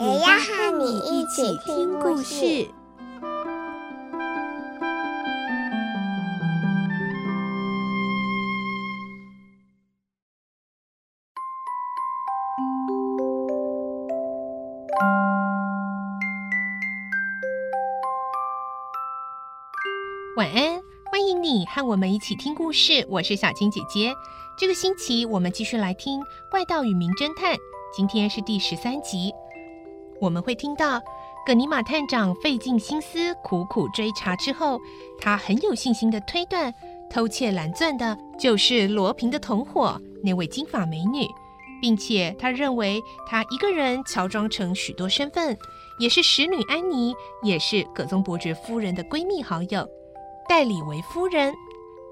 也要和你一起听故事。晚安，欢迎你和我们一起听故事。我是小青姐姐。这个星期我们继续来听《怪盗与名侦探》，今天是第十三集。我们会听到葛尼玛探长费尽心思、苦苦追查之后，他很有信心地推断，偷窃蓝钻的就是罗平的同伙那位金发美女，并且他认为他一个人乔装成许多身份，也是使女安妮，也是葛宗伯爵夫人的闺蜜好友，代理为夫人。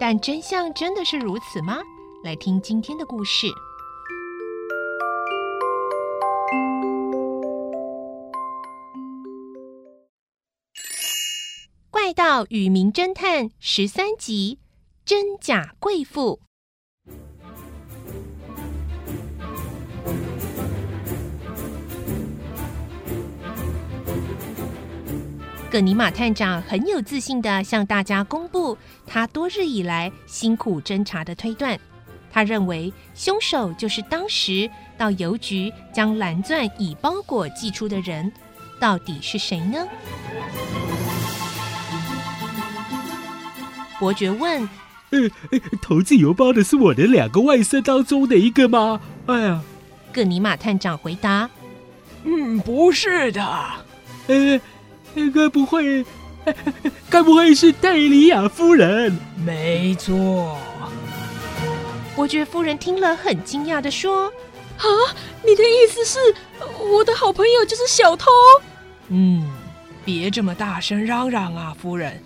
但真相真的是如此吗？来听今天的故事。《到与名侦探》十三集：真假贵妇。葛尼玛探长很有自信地向大家公布他多日以来辛苦侦查的推断。他认为凶手就是当时到邮局将蓝钻以包裹寄出的人。到底是谁呢？伯爵问：“呃，投寄邮包的是我的两个外甥当中的一个吗？”哎呀，格尼玛探长回答：“嗯，不是的。呃，该不会，该不会是戴里亚夫人？没错。”伯爵夫人听了很惊讶的说：“啊，你的意思是我的好朋友就是小偷？”嗯，别这么大声嚷嚷啊，夫人。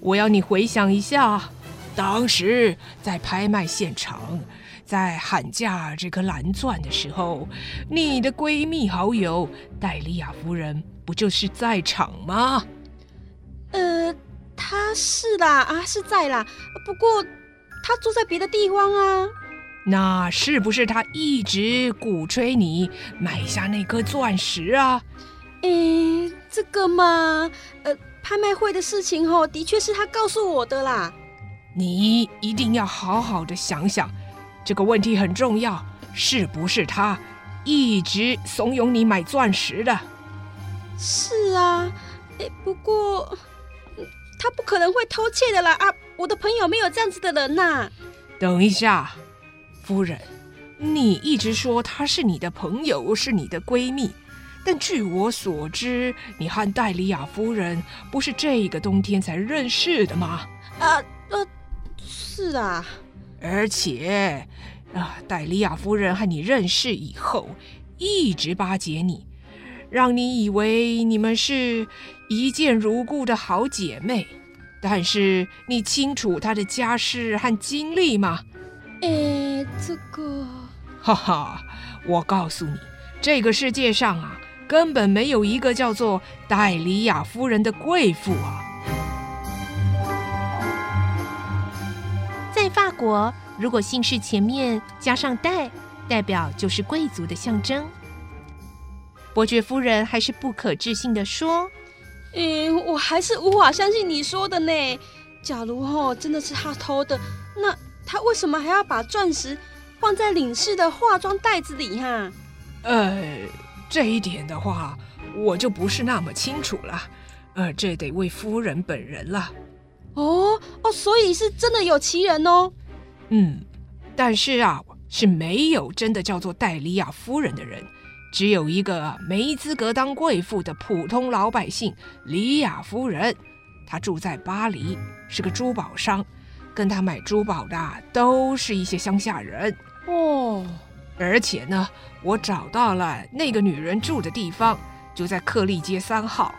我要你回想一下，当时在拍卖现场，在喊价这颗蓝钻的时候，你的闺蜜好友戴利亚夫人不就是在场吗？呃，她是啦，啊，是在啦。不过她住在别的地方啊。那是不是她一直鼓吹你买下那颗钻石啊？诶，这个嘛，呃。拍卖会的事情哦，的确是他告诉我的啦。你一定要好好的想想，这个问题很重要，是不是他一直怂恿你买钻石的？是啊，哎，不过他不可能会偷窃的啦啊！我的朋友没有这样子的人呐。等一下，夫人，你一直说她是你的朋友，是你的闺蜜。但据我所知，你和戴莉亚夫人不是这个冬天才认识的吗？啊呃，是啊。而且，啊，戴莉亚夫人和你认识以后，一直巴结你，让你以为你们是一见如故的好姐妹。但是，你清楚她的家世和经历吗？诶，这个……哈哈，我告诉你，这个世界上啊。根本没有一个叫做戴里亚夫人的贵妇啊！在法国，如果姓氏前面加上“戴”，代表就是贵族的象征。伯爵夫人还是不可置信地说：“嗯，我还是无法相信你说的呢。假如哦，真的是他偷的，那他为什么还要把钻石放在领事的化妆袋子里哈？”呃。这一点的话，我就不是那么清楚了，呃，这得问夫人本人了。哦哦，所以是真的有其人哦。嗯，但是啊，是没有真的叫做戴利亚夫人的人，只有一个没资格当贵妇的普通老百姓里亚夫人。她住在巴黎，是个珠宝商，跟她买珠宝的都是一些乡下人。哦。而且呢，我找到了那个女人住的地方，就在克利街三号。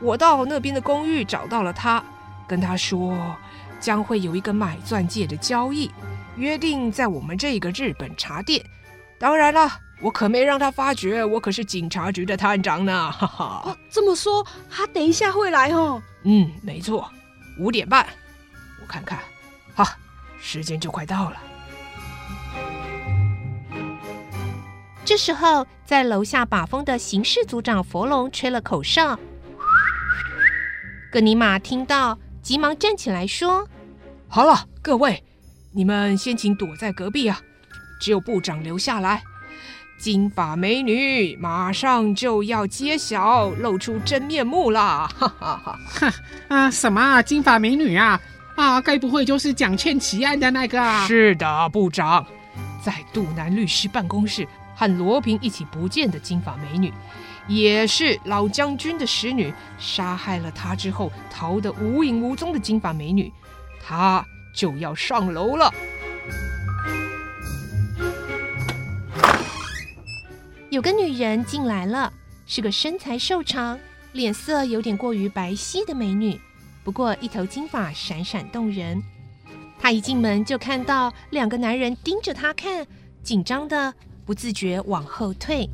我到那边的公寓找到了她，跟她说将会有一个买钻戒的交易，约定在我们这个日本茶店。当然了，我可没让她发觉我可是警察局的探长呢。哈哈。哦，这么说，她等一下会来哦。嗯，没错，五点半。我看看，哈，时间就快到了。这时候，在楼下把风的刑事组长佛龙吹了口哨。格尼玛听到，急忙站起来说：“好了，各位，你们先请躲在隔壁啊，只有部长留下来。金发美女马上就要揭晓，露出真面目啦！”哈哈哈！哈啊，什么啊，金发美女啊？啊，该不会就是蒋倩奇案的那个啊？是的，部长，在杜南律师办公室。和罗平一起不见的金发美女，也是老将军的使女，杀害了他之后逃得无影无踪的金发美女，她就要上楼了。有个女人进来了，是个身材瘦长、脸色有点过于白皙的美女，不过一头金发闪闪动人。她一进门就看到两个男人盯着她看，紧张的。不自觉往后退。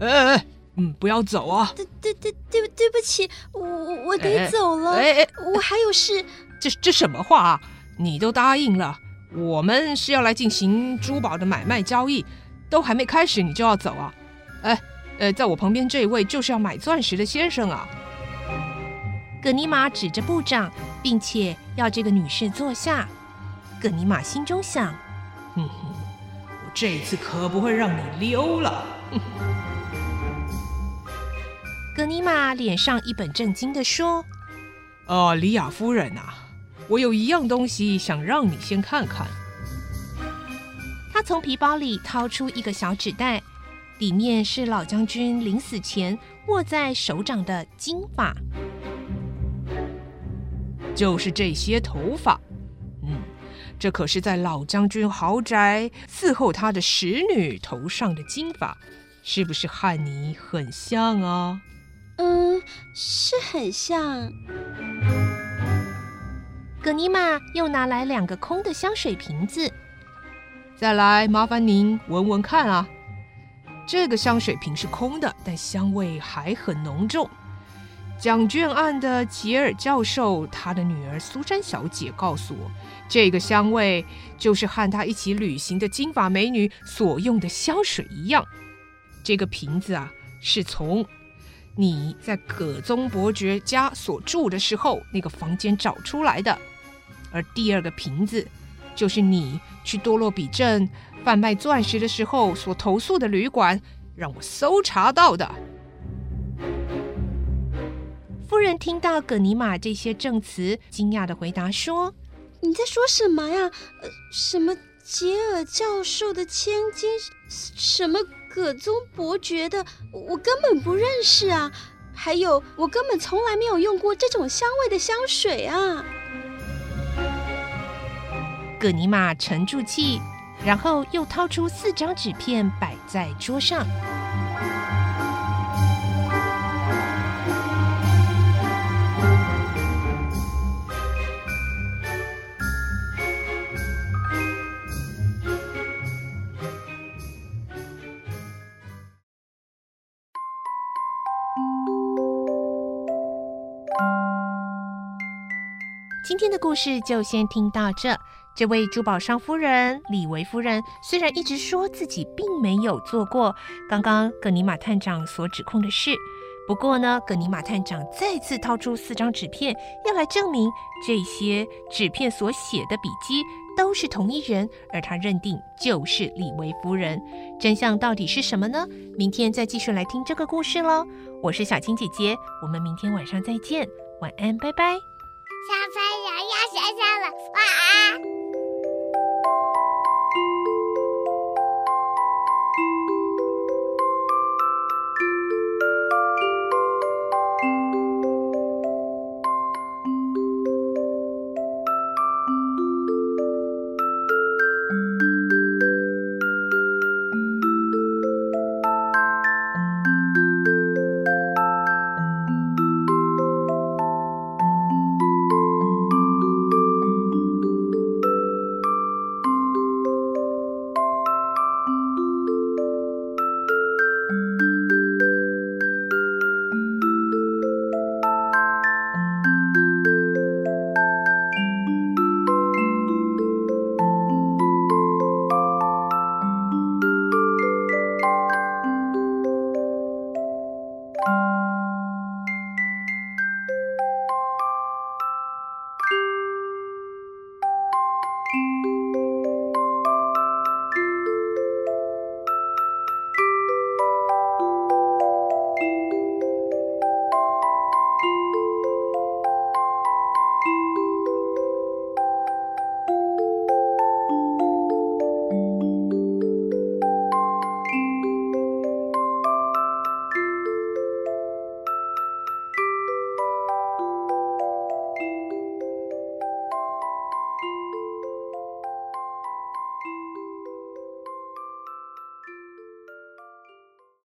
哎哎哎，嗯，不要走啊！对对对对对不起，我我得走了。哎哎，我还有事。这这什么话啊？你都答应了，我们是要来进行珠宝的买卖交易，都还没开始你就要走啊？哎，呃，在我旁边这一位就是要买钻石的先生啊。葛尼玛指着部长，并且要这个女士坐下。葛尼玛心中想：嗯。这次可不会让你溜了。格尼玛脸上一本正经的说：“哦，李亚夫人啊，我有一样东西想让你先看看。”他从皮包里掏出一个小纸袋，里面是老将军临死前握在手掌的金发，就是这些头发。嗯。这可是在老将军豪宅伺候他的使女头上的金发，是不是和你很像啊？嗯，是很像。葛尼玛又拿来两个空的香水瓶子，再来，麻烦您闻闻看啊。这个香水瓶是空的，但香味还很浓重。奖卷案的杰尔教授，他的女儿苏珊小姐告诉我，这个香味就是和他一起旅行的金发美女所用的香水一样。这个瓶子啊，是从你在葛宗伯爵家所住的时候那个房间找出来的，而第二个瓶子，就是你去多洛比镇贩卖钻石的时候所投宿的旅馆，让我搜查到的。夫人听到葛尼玛这些证词，惊讶的回答说：“你在说什么呀？呃，什么杰尔教授的千金，什么葛宗伯爵的，我根本不认识啊！还有，我根本从来没有用过这种香味的香水啊！”葛尼玛沉住气，然后又掏出四张纸片摆在桌上。今天的故事就先听到这。这位珠宝商夫人李维夫人虽然一直说自己并没有做过刚刚葛尼玛探长所指控的事，不过呢，葛尼玛探长再次掏出四张纸片，要来证明这些纸片所写的笔迹都是同一人，而他认定就是李维夫人。真相到底是什么呢？明天再继续来听这个故事喽。我是小青姐姐，我们明天晚上再见，晚安，拜拜。小朋友要睡觉了，晚安。